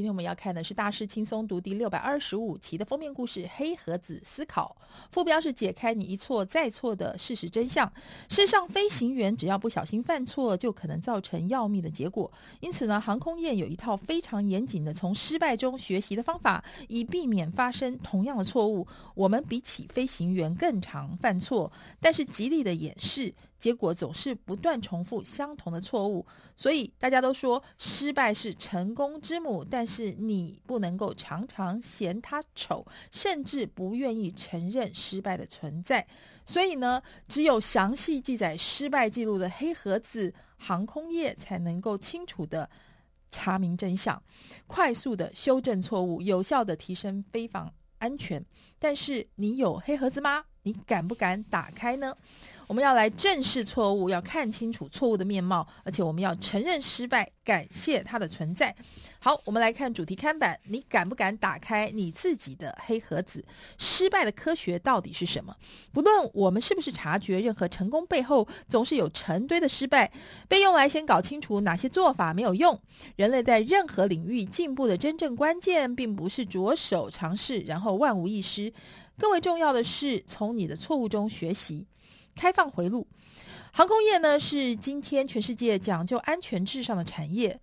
今天我们要看的是《大师轻松读》第六百二十五期的封面故事《黑盒子思考》，副标是解开你一错再错的事实真相。世上飞行员只要不小心犯错，就可能造成要命的结果。因此呢，航空业有一套非常严谨的从失败中学习的方法，以避免发生同样的错误。我们比起飞行员更常犯错，但是极力的掩饰。结果总是不断重复相同的错误，所以大家都说失败是成功之母，但是你不能够常常嫌它丑，甚至不愿意承认失败的存在。所以呢，只有详细记载失败记录的黑盒子，航空业才能够清楚地查明真相，快速地修正错误，有效地提升飞防安全。但是你有黑盒子吗？你敢不敢打开呢？我们要来正视错误，要看清楚错误的面貌，而且我们要承认失败，感谢它的存在。好，我们来看主题看板，你敢不敢打开你自己的黑盒子？失败的科学到底是什么？不论我们是不是察觉，任何成功背后总是有成堆的失败，被用来先搞清楚哪些做法没有用。人类在任何领域进步的真正关键，并不是着手尝试，然后万无一失。更为重要的是，从你的错误中学习。开放回路，航空业呢，是今天全世界讲究安全至上的产业。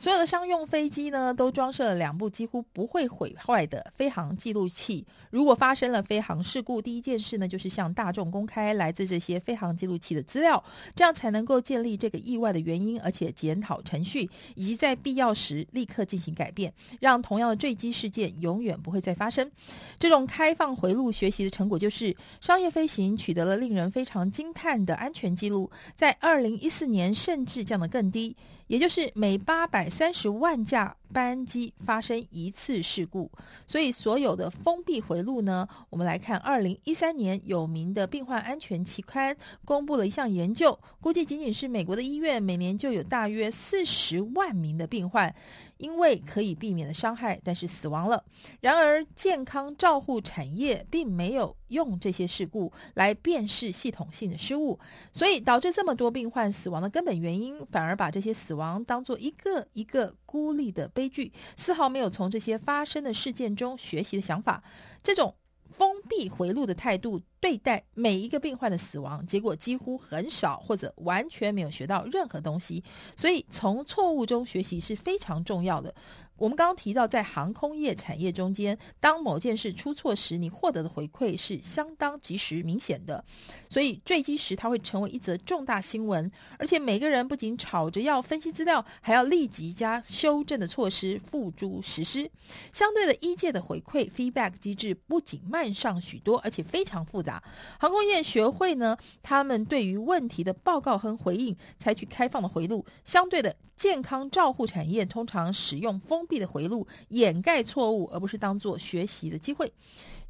所有的商用飞机呢，都装设了两部几乎不会毁坏的飞航记录器。如果发生了飞航事故，第一件事呢，就是向大众公开来自这些飞航记录器的资料，这样才能够建立这个意外的原因，而且检讨程序，以及在必要时立刻进行改变，让同样的坠机事件永远不会再发生。这种开放回路学习的成果，就是商业飞行取得了令人非常惊叹的安全记录，在二零一四年甚至降得更低。也就是每八百三十万架班机发生一次事故，所以所有的封闭回路呢，我们来看二零一三年有名的病患安全期刊公布了一项研究，估计仅仅是美国的医院每年就有大约四十万名的病患因为可以避免的伤害，但是死亡了。然而健康照护产业并没有用这些事故来辨识系统性的失误，所以导致这么多病患死亡的根本原因，反而把这些死亡。当做一个一个孤立的悲剧，丝毫没有从这些发生的事件中学习的想法。这种封闭回路的态度对待每一个病患的死亡，结果几乎很少或者完全没有学到任何东西。所以，从错误中学习是非常重要的。我们刚刚提到，在航空业产业中间，当某件事出错时，你获得的回馈是相当及时、明显的。所以坠机时，它会成为一则重大新闻，而且每个人不仅吵着要分析资料，还要立即加修正的措施付诸实施。相对的，医界的回馈 feedback 机制不仅慢上许多，而且非常复杂。航空业学会呢，他们对于问题的报告和回应采取开放的回路。相对的，健康照护产业通常使用封闭的回路掩盖错误，而不是当做学习的机会。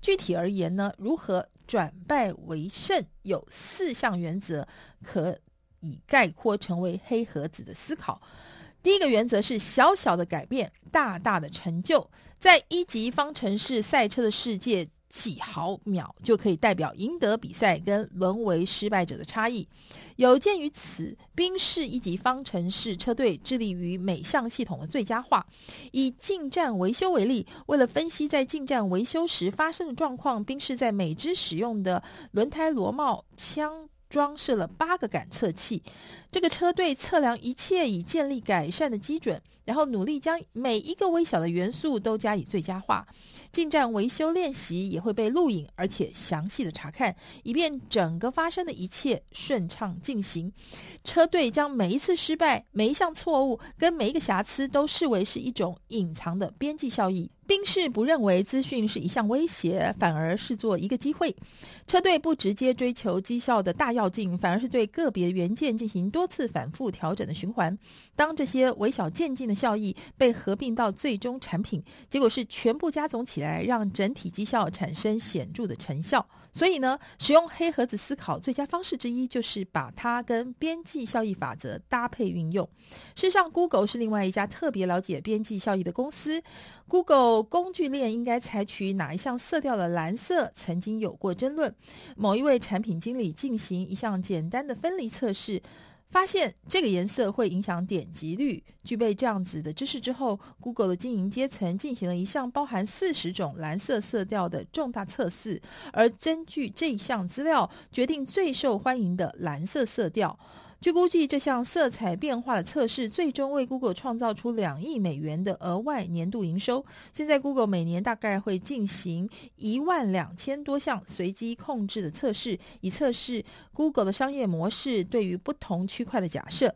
具体而言呢，如何转败为胜，有四项原则可以概括成为黑盒子的思考。第一个原则是小小的改变，大大的成就。在一级方程式赛车的世界，几毫秒就可以代表赢得比赛跟沦为失败者的差异。有鉴于此，宾士一级方程式车队致力于每项系统的最佳化。以进站维修为例，为了分析在进站维修时发生的状况，宾士在每支使用的轮胎螺帽枪装设了八个感测器。这个车队测量一切以建立改善的基准，然后努力将每一个微小的元素都加以最佳化。进站维修练习也会被录影，而且详细的查看，以便整个发生的一切顺畅进行。车队将每一次失败、每一项错误跟每一个瑕疵都视为是一种隐藏的边际效益。宾士不认为资讯是一项威胁，反而视作一个机会。车队不直接追求绩效的大跃进，反而是对个别元件进行多次反复调整的循环。当这些微小渐进的效益被合并到最终产品，结果是全部加总起来，让整体绩效产生显著的成效。所以呢，使用黑盒子思考最佳方式之一，就是把它跟边际效益法则搭配运用。事实上，Google 是另外一家特别了解边际效益的公司。Google 工具链应该采取哪一项色调的蓝色，曾经有过争论。某一位产品经理进行一项简单的分离测试，发现这个颜色会影响点击率。具备这样子的知识之后，Google 的经营阶层进行了一项包含四十种蓝色色调的重大测试，而根据这项资料决定最受欢迎的蓝色色调。据估计，这项色彩变化的测试最终为 Google 创造出两亿美元的额外年度营收。现在，Google 每年大概会进行一万两千多项随机控制的测试，以测试 Google 的商业模式对于不同区块的假设。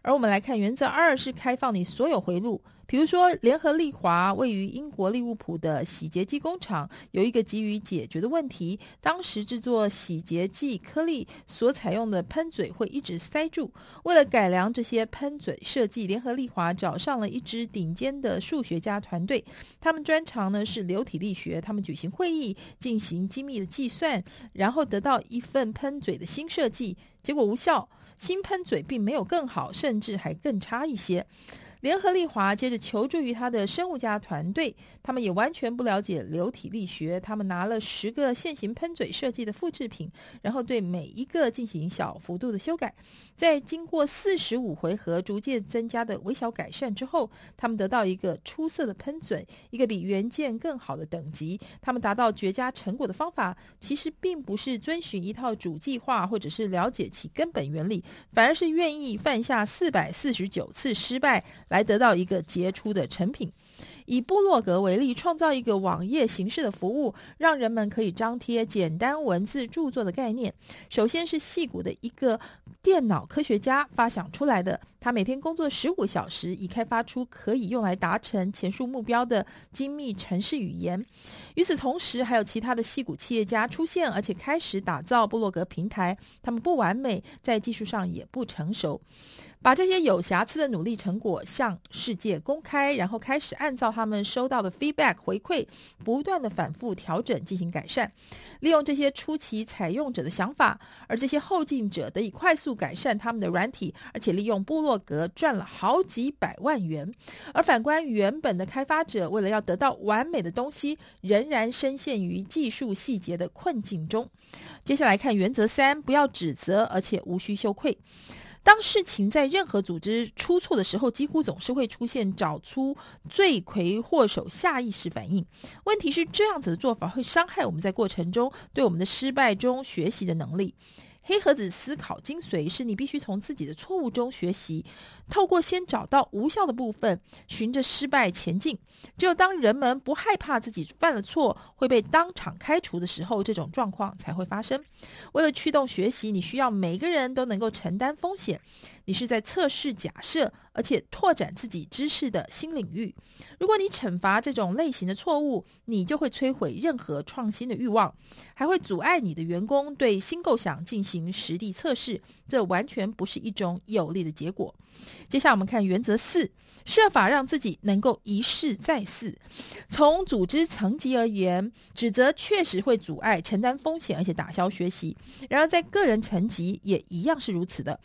而我们来看原则二，是开放你所有回路。比如说，联合利华位于英国利物浦的洗洁剂工厂有一个急于解决的问题：当时制作洗洁剂颗粒所采用的喷嘴会一直塞住。为了改良这些喷嘴设计，联合利华找上了一支顶尖的数学家团队，他们专长呢是流体力学。他们举行会议，进行精密的计算，然后得到一份喷嘴的新设计。结果无效，新喷嘴并没有更好，甚至还更差一些。联合利华接着求助于他的生物家团队，他们也完全不了解流体力学。他们拿了十个现行喷嘴设计的复制品，然后对每一个进行小幅度的修改。在经过四十五回合逐渐增加的微小改善之后，他们得到一个出色的喷嘴，一个比原件更好的等级。他们达到绝佳成果的方法，其实并不是遵循一套主计划，或者是了解其根本原理，反而是愿意犯下四百四十九次失败。来得到一个杰出的成品。以部落格为例，创造一个网页形式的服务，让人们可以张贴简单文字著作的概念。首先是戏谷的一个电脑科学家发想出来的，他每天工作十五小时，以开发出可以用来达成前述目标的精密程式语言。与此同时，还有其他的戏谷企业家出现，而且开始打造部落格平台。他们不完美，在技术上也不成熟。把这些有瑕疵的努力成果向世界公开，然后开始按照他们收到的 feedback 回馈，不断的反复调整进行改善，利用这些初期采用者的想法，而这些后进者得以快速改善他们的软体，而且利用部落格赚了好几百万元。而反观原本的开发者，为了要得到完美的东西，仍然深陷于技术细节的困境中。接下来看原则三，不要指责，而且无需羞愧。当事情在任何组织出错的时候，几乎总是会出现找出罪魁祸首下意识反应。问题是这样子的做法会伤害我们在过程中对我们的失败中学习的能力。黑盒子思考精髓是你必须从自己的错误中学习，透过先找到无效的部分，循着失败前进。只有当人们不害怕自己犯了错会被当场开除的时候，这种状况才会发生。为了驱动学习，你需要每个人都能够承担风险。你是在测试假设，而且拓展自己知识的新领域。如果你惩罚这种类型的错误，你就会摧毁任何创新的欲望，还会阻碍你的员工对新构想进行行实地测试。这完全不是一种有利的结果。接下来我们看原则四：设法让自己能够一试再试。从组织层级而言，指责确实会阻碍承担风险，而且打消学习。然而在个人层级也一样是如此的。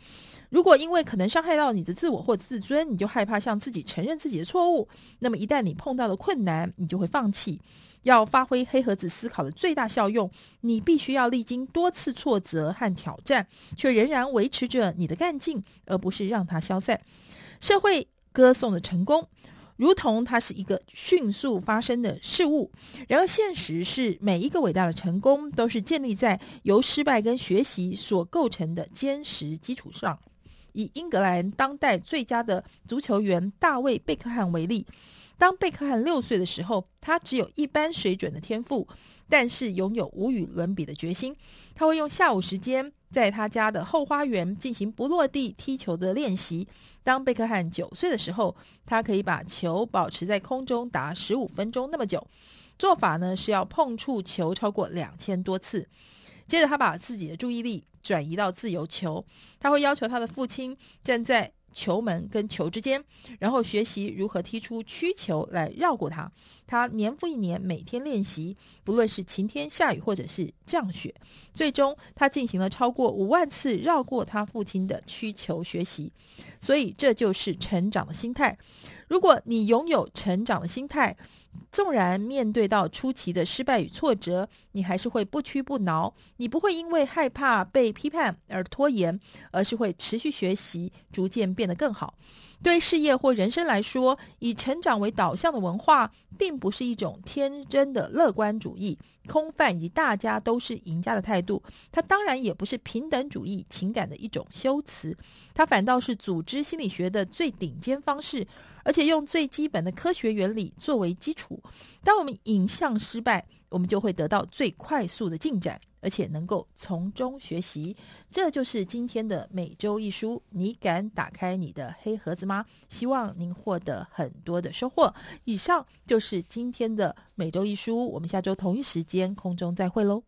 如果因为可能伤害到你的自我或自尊，你就害怕向自己承认自己的错误，那么一旦你碰到了困难，你就会放弃。要发挥黑盒子思考的最大效用，你必须要历经多次挫折和挑战，却仍然维持着你的干劲，而不是让它消散。社会歌颂的成功，如同它是一个迅速发生的事物；然而，现实是每一个伟大的成功都是建立在由失败跟学习所构成的坚实基础上。以英格兰当代最佳的足球员大卫·贝克汉为例，当贝克汉六岁的时候，他只有一般水准的天赋，但是拥有无与伦比的决心。他会用下午时间在他家的后花园进行不落地踢球的练习。当贝克汉九岁的时候，他可以把球保持在空中达十五分钟那么久。做法呢是要碰触球超过两千多次。接着，他把自己的注意力转移到自由球，他会要求他的父亲站在球门跟球之间，然后学习如何踢出曲球来绕过它。他年复一年每天练习，不论是晴天下雨或者是降雪。最终，他进行了超过五万次绕过他父亲的曲球学习。所以，这就是成长的心态。如果你拥有成长的心态，纵然面对到初期的失败与挫折，你还是会不屈不挠。你不会因为害怕被批判而拖延，而是会持续学习，逐渐变得更好。对事业或人生来说，以成长为导向的文化，并不是一种天真的乐观主义、空泛以及大家都是赢家的态度。它当然也不是平等主义情感的一种修辞，它反倒是组织心理学的最顶尖方式。而且用最基本的科学原理作为基础，当我们影像失败，我们就会得到最快速的进展，而且能够从中学习。这就是今天的每周一书，你敢打开你的黑盒子吗？希望您获得很多的收获。以上就是今天的每周一书，我们下周同一时间空中再会喽。